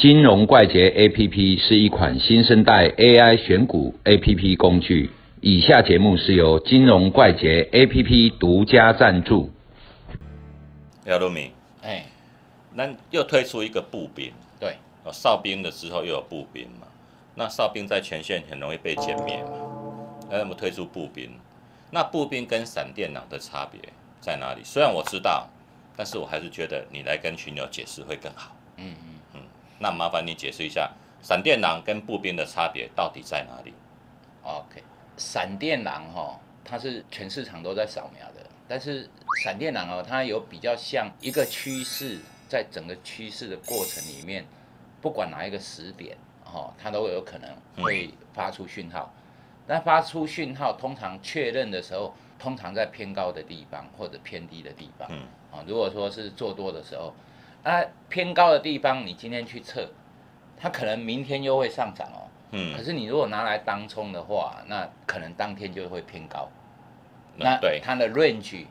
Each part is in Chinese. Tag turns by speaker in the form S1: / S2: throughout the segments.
S1: 金融怪杰 APP 是一款新生代 AI 选股 APP 工具。以下节目是由金融怪杰 APP 独家赞助。
S2: 廖路明，
S3: 哎，
S2: 那又推出一个步兵，
S3: 对，
S2: 哦，哨兵的时候又有步兵嘛。那哨兵在前线很容易被歼灭嘛。那我们推出步兵，那步兵跟闪电狼的差别在哪里？虽然我知道，但是我还是觉得你来跟群友解释会更好。
S3: 嗯，
S2: 那麻烦你解释一下，闪电狼跟步兵的差别到底在哪里
S3: ？OK，闪电狼哈、它是全市场都在扫描的，但是闪电狼哦，它有比较像一个趋势，在整个趋势的过程里面，不管哪一个时点哦，它都有可能会发出讯号。那发出讯号，通常确认的时候，通常在偏高的地方或者偏低的地方。
S2: 嗯，
S3: 啊，如果说是做多的时候，啊偏高的地方，你今天去测，它可能明天又会上涨哦。可
S2: 嗯，
S3: 是你如果拿来当冲的话，那可能当天就会偏高，那
S2: 对，
S3: 它的 range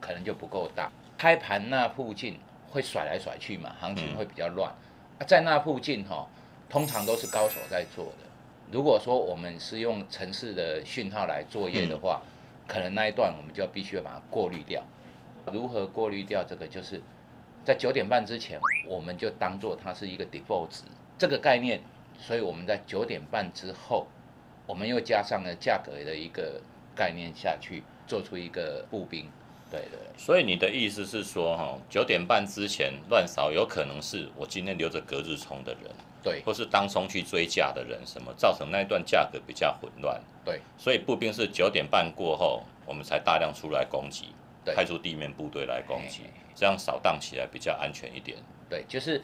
S3: 可能就不够大。开盘那附近会甩来甩去嘛，行情
S2: 嗯
S3: 会比较乱。啊，在那附近哈、通常都是高手在做的。如果说我们是用城市的讯号来作业的话，可能那一段我们就必须要把它过滤掉。如何过滤掉这个？就是在九点半之前，我们就当做它是一个 default 值。这个概念，所以我们在九点半之后，我们又加上了价格的一个概念下去，做出一个步兵。对对
S2: 所以你的意思是说，哈，九点半之前乱扫，有可能是我今天留着隔日冲的人，
S3: 对。
S2: 或是当冲去追价的人，什么造成那一段价格比较混乱。
S3: 对。
S2: 所以步兵是九点半过后，我们才大量出来攻击，
S3: 对
S2: 派出地面部队来攻击这样扫荡起来比较安全一点。
S3: 对，就是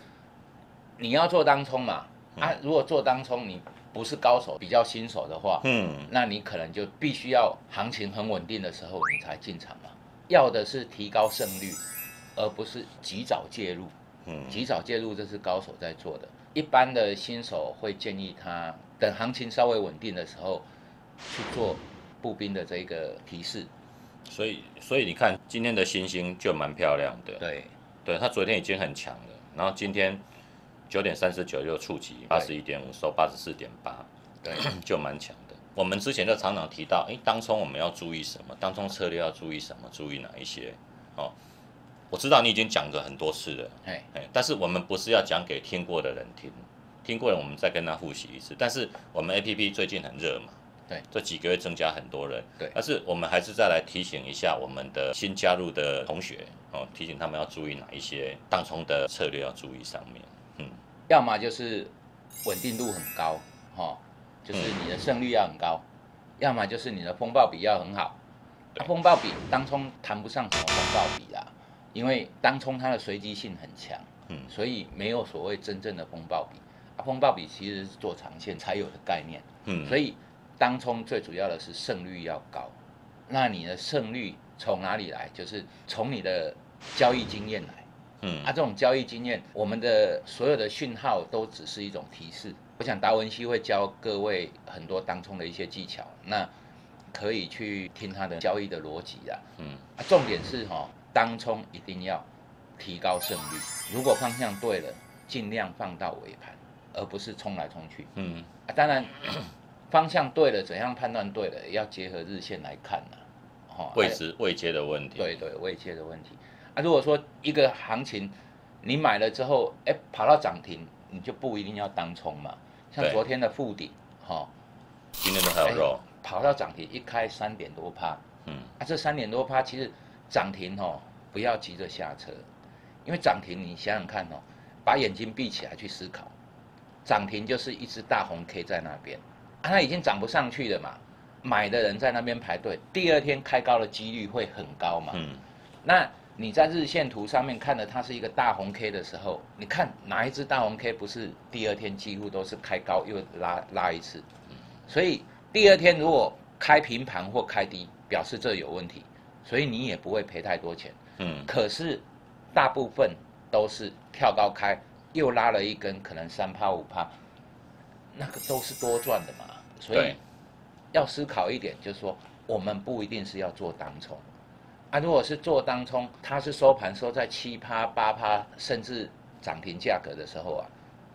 S3: 你要做当冲嘛。啊，如果做当冲你不是高手，比较新手的话，
S2: 嗯，
S3: 那你可能就必须要行情很稳定的时候你才进场嘛。要的是提高胜率，而不是及早介入。
S2: 嗯
S3: 及早介入这是高手在做的，一般的新手会建议他等行情稍微稳定的时候去做步兵的这个提示。
S2: 所以所以你看今天的星星就蛮漂亮的，
S3: 对
S2: 对，它昨天已经很强了，然后今天九点三十九又触及八十一点五，收八十四点八，
S3: 对
S2: 就蛮强的。我们之前就常常提到，诶，当冲我们要注意什么？当冲策略要注意什么？注意哪一些？哦，我知道你已经讲过很多次了，
S3: 哎，
S2: 哎，但是我们不是要讲给听过的人听，听过了我们再跟他复习一次。但是我们 A P P 最近很热嘛，
S3: 对，
S2: 这几个月增加很多人，
S3: 对
S2: 但是我们还是再来提醒一下我们的新加入的同学哦，提醒他们要注意哪一些当冲的策略要注意上面。
S3: 嗯要么就是稳定度很高，哈、就是你的胜率要很高；要么就是你的风暴比要很好。啊、风暴比当冲谈不上什么风暴比啦，因为当冲它的随机性很强，
S2: 嗯
S3: 所以没有所谓真正的风暴比。啊，风暴比其实是做长线才有的概念。
S2: 嗯，
S3: 所以当冲最主要的是胜率要高。那你的胜率从哪里来？就是从你的交易经验来。
S2: 嗯
S3: 啊，这种交易经验，我们的所有的讯号都只是一种提示。我想达文西会教各位很多当冲的一些技巧，那可以去听他的交易的逻辑啊。
S2: 嗯
S3: 啊，重点是哈、当冲一定要提高胜率。如果方向对了，尽量放到尾盘，而不是冲来冲去。
S2: 嗯
S3: 啊，当然方向对了，怎样判断对了，要结合日线来看呐、哦，
S2: 位
S3: 哎
S2: 置位阶的问题。
S3: 对对，位阶的问题。啊，如果说一个行情你买了之后，哎，跑到涨停，你就不一定要当冲嘛。像昨天的附顶，哈、
S2: 今天都还有肉。
S3: 跑到涨停一开三点多趴，
S2: 嗯
S3: 啊，这三点多趴其实涨停哦，不要急着下车，因为涨停你想想看哦，把眼睛闭起来去思考，涨停就是一只大红 K 在那边，啊，它已经涨不上去了嘛，买的人在那边排队，第二天开高的几率会很高嘛。
S2: 嗯
S3: 那你在日线图上面看的它是一个大红 K 的时候，你看哪一只大红 K 不是第二天几乎都是开高又拉拉一次，所以第二天如果开平盘或开低，表示这有问题，所以你也不会赔太多钱。
S2: 嗯
S3: 可是大部分都是跳高开，又拉了一根，可能三趴五趴，那个都是多赚的嘛。所以要思考一点，就是说我们不一定是要做当冲啊。如果是做当冲，它是收盘收在七趴八趴，甚至涨停价格的时候啊，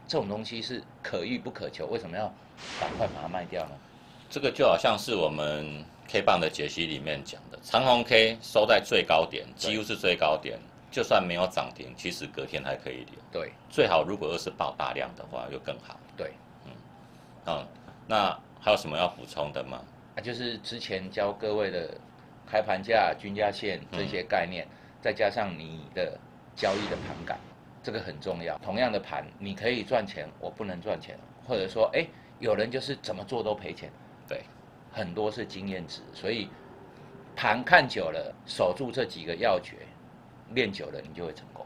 S3: 这种东西是可遇不可求，为什么要赶快把它卖掉呢？
S2: 这个就好像是我们 K 棒的解析里面讲的，长虹 K 收在最高点，几乎是最高点，就算没有涨停，其实隔天还可以留。
S3: 对
S2: 最好如果又是爆大量的话，又更好。
S3: 对，
S2: 嗯，那还有什么要补充的吗？
S3: 啊，就是之前教各位的开盘价、均价线这些概念，再加上你的交易的盘感，这个很重要。同样的盘，你可以赚钱，我不能赚钱，或者说，哎，有人就是怎么做都赔钱，
S2: 对，
S3: 很多是经验值，所以盘看久了，守住这几个要诀，练久了，你就会成功。